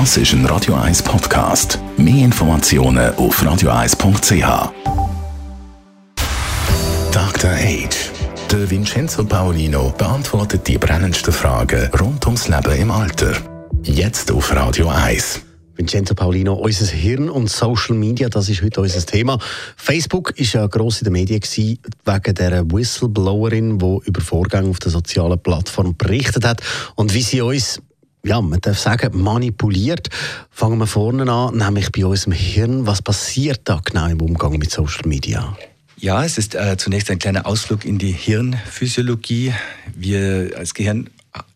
Das ist ein Radio 1 Podcast. Mehr Informationen auf radio1.ch. Dr. Age. Der Vincenzo Paolino beantwortet die brennendsten Fragen rund ums Leben im Alter. Jetzt auf Radio 1. Vincenzo Paulino, unser Hirn und Social Media, das ist heute unser Thema. Facebook ist ja gross in den Medien gewesen, wegen der Whistleblowerin, die über Vorgänge auf der sozialen Plattform berichtet hat und wie sie uns ja, man darf sagen, manipuliert. Fangen wir vorne an, nämlich bei unserem Hirn. Was passiert da genau im Umgang mit Social Media? Ja, es ist äh, zunächst ein kleiner Ausflug in die Hirnphysiologie. Wir als Gehirn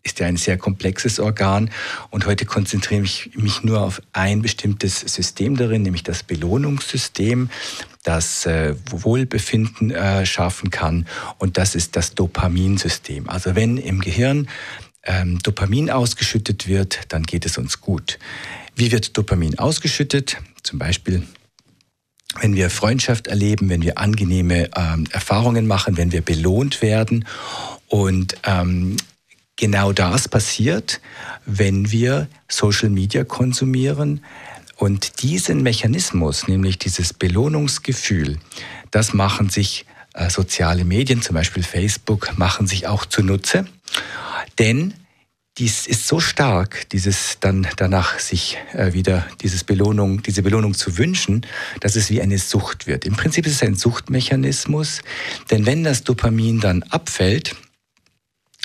ist ja ein sehr komplexes Organ und heute konzentriere ich mich nur auf ein bestimmtes System darin, nämlich das Belohnungssystem, das äh, Wohlbefinden äh, schaffen kann und das ist das Dopaminsystem. Also wenn im Gehirn ähm, Dopamin ausgeschüttet wird, dann geht es uns gut. Wie wird Dopamin ausgeschüttet? Zum Beispiel wenn wir Freundschaft erleben, wenn wir angenehme ähm, Erfahrungen machen, wenn wir belohnt werden. Und ähm, genau das passiert, wenn wir Social Media konsumieren. Und diesen Mechanismus, nämlich dieses Belohnungsgefühl, das machen sich äh, soziale Medien, zum Beispiel Facebook, machen sich auch zunutze. Denn dies ist so stark, dieses dann danach sich äh, wieder dieses Belohnung, diese Belohnung zu wünschen, dass es wie eine Sucht wird. Im Prinzip ist es ein Suchtmechanismus, denn wenn das Dopamin dann abfällt,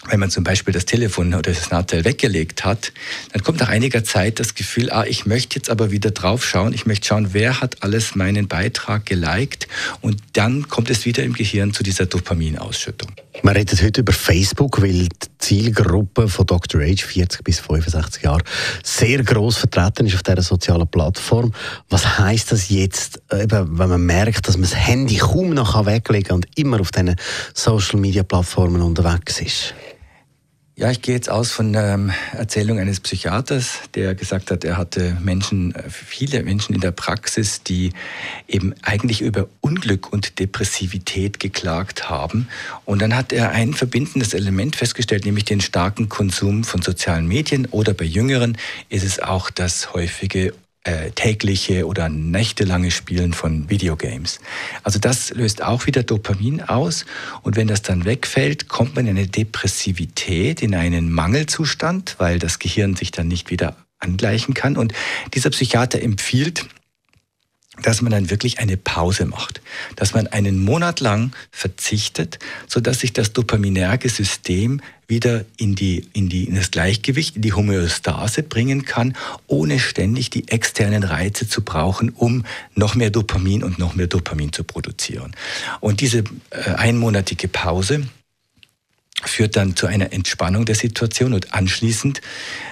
wenn man zum Beispiel das Telefon oder das Nahtel weggelegt hat, dann kommt nach einiger Zeit das Gefühl, ah, ich möchte jetzt aber wieder drauf schauen, ich möchte schauen, wer hat alles meinen Beitrag geliked und dann kommt es wieder im Gehirn zu dieser Dopaminausschüttung. Man redet heute über Facebook, weil die Zielgruppe von Dr. Age, 40 bis 65 Jahre, sehr groß vertreten ist auf dieser sozialen Plattform. Was heißt das jetzt, eben, wenn man merkt, dass man das Handy kaum noch weglegen kann und immer auf diesen Social Media Plattformen unterwegs ist? Ja, ich gehe jetzt aus von der ähm, Erzählung eines Psychiaters, der gesagt hat, er hatte Menschen, äh, viele Menschen in der Praxis, die eben eigentlich über Unglück und Depressivität geklagt haben. Und dann hat er ein verbindendes Element festgestellt, nämlich den starken Konsum von sozialen Medien oder bei Jüngeren ist es auch das häufige äh, tägliche oder nächtelange Spielen von Videogames. Also das löst auch wieder Dopamin aus und wenn das dann wegfällt, kommt man in eine Depressivität, in einen Mangelzustand, weil das Gehirn sich dann nicht wieder angleichen kann. Und dieser Psychiater empfiehlt, dass man dann wirklich eine Pause macht, dass man einen Monat lang verzichtet, so dass sich das dopaminerge System wieder in, die, in, die, in das Gleichgewicht, in die Homöostase bringen kann, ohne ständig die externen Reize zu brauchen, um noch mehr Dopamin und noch mehr Dopamin zu produzieren. Und diese äh, einmonatige Pause führt dann zu einer Entspannung der Situation und anschließend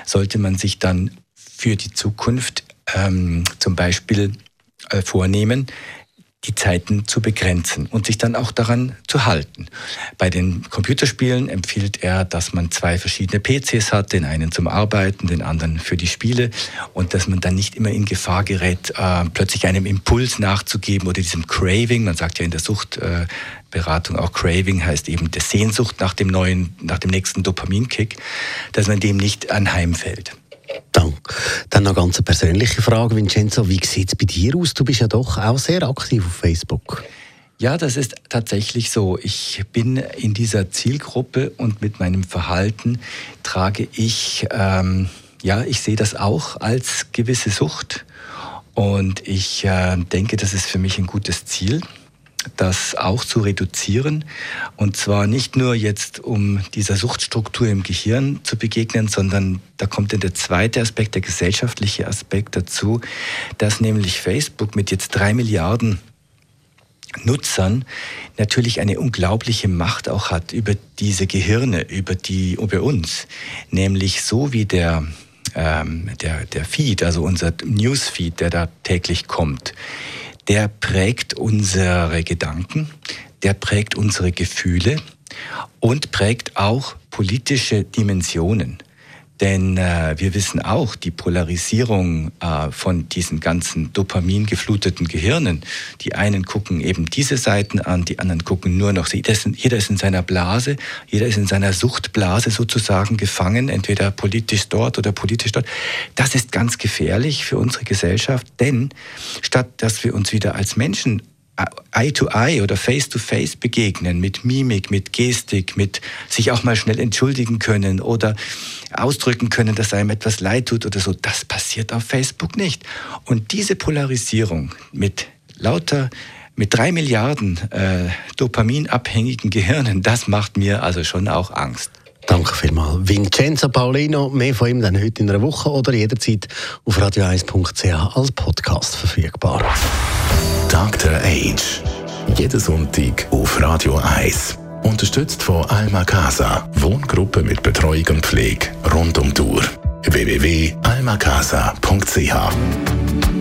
sollte man sich dann für die Zukunft ähm, zum Beispiel vornehmen, die Zeiten zu begrenzen und sich dann auch daran zu halten. Bei den Computerspielen empfiehlt er, dass man zwei verschiedene PCs hat, den einen zum Arbeiten, den anderen für die Spiele und dass man dann nicht immer in Gefahr gerät, äh, plötzlich einem Impuls nachzugeben oder diesem Craving, man sagt ja in der Suchtberatung auch Craving heißt eben der Sehnsucht nach dem neuen, nach dem nächsten Dopaminkick, dass man dem nicht anheimfällt. Dann noch eine ganz persönliche Frage, Vincenzo. Wie sieht es bei dir aus? Du bist ja doch auch sehr aktiv auf Facebook. Ja, das ist tatsächlich so. Ich bin in dieser Zielgruppe und mit meinem Verhalten trage ich, ähm, ja, ich sehe das auch als gewisse Sucht. Und ich äh, denke, das ist für mich ein gutes Ziel das auch zu reduzieren. Und zwar nicht nur jetzt, um dieser Suchtstruktur im Gehirn zu begegnen, sondern da kommt dann der zweite Aspekt, der gesellschaftliche Aspekt dazu, dass nämlich Facebook mit jetzt drei Milliarden Nutzern natürlich eine unglaubliche Macht auch hat über diese Gehirne, über die, über uns. Nämlich so wie der, ähm, der, der Feed, also unser Newsfeed, der da täglich kommt, der prägt unsere Gedanken, der prägt unsere Gefühle und prägt auch politische Dimensionen. Denn äh, wir wissen auch, die Polarisierung äh, von diesen ganzen dopamingefluteten Gehirnen, die einen gucken eben diese Seiten an, die anderen gucken nur noch, jeder ist, in, jeder ist in seiner Blase, jeder ist in seiner Suchtblase sozusagen gefangen, entweder politisch dort oder politisch dort. Das ist ganz gefährlich für unsere Gesellschaft, denn statt dass wir uns wieder als Menschen Eye to Eye oder Face to Face begegnen, mit Mimik, mit Gestik, mit sich auch mal schnell entschuldigen können oder ausdrücken können, dass einem etwas leid tut oder so, das passiert auf Facebook nicht. Und diese Polarisierung mit lauter mit drei Milliarden äh, dopaminabhängigen Gehirnen, das macht mir also schon auch Angst. Danke vielmals. Vincenzo Paulino, mehr von ihm dann heute in einer Woche oder jederzeit auf radio1.ch als Podcast verfügbar. Dr. Age. Jeden Sonntag auf Radio 1. Unterstützt von Alma Casa. Wohngruppe mit Betreuung und Pflege rund um die Uhr. www.almacasa.ch